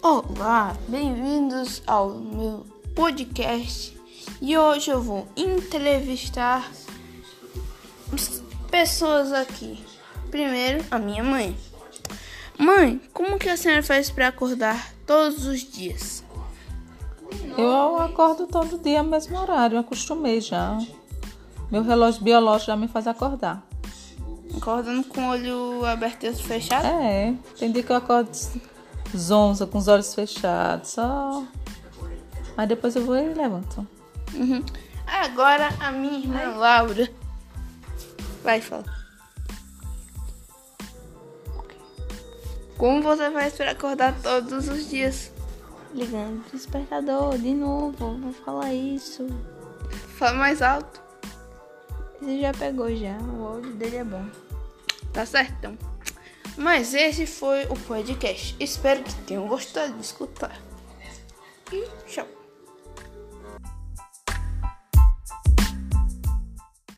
Olá, bem-vindos ao meu podcast e hoje eu vou entrevistar pessoas aqui. Primeiro, a minha mãe. Mãe, como que a senhora faz para acordar todos os dias? Eu acordo todo dia no mesmo horário, acostumei já. Meu relógio biológico já me faz acordar. Acordando com o olho aberto e fechado? É, tem dia que eu acordo zonza, com os olhos fechados, só. Mas depois eu vou e levanto. Uhum. Agora a minha irmã Laura. Vai, fala. Como você faz para acordar todos os dias? Ligando o despertador de novo, vou falar isso. Fala mais alto. Ele já pegou já, o áudio dele é bom. Tá certo, então. Mas esse foi o podcast. Espero que tenham gostado de escutar. E tchau.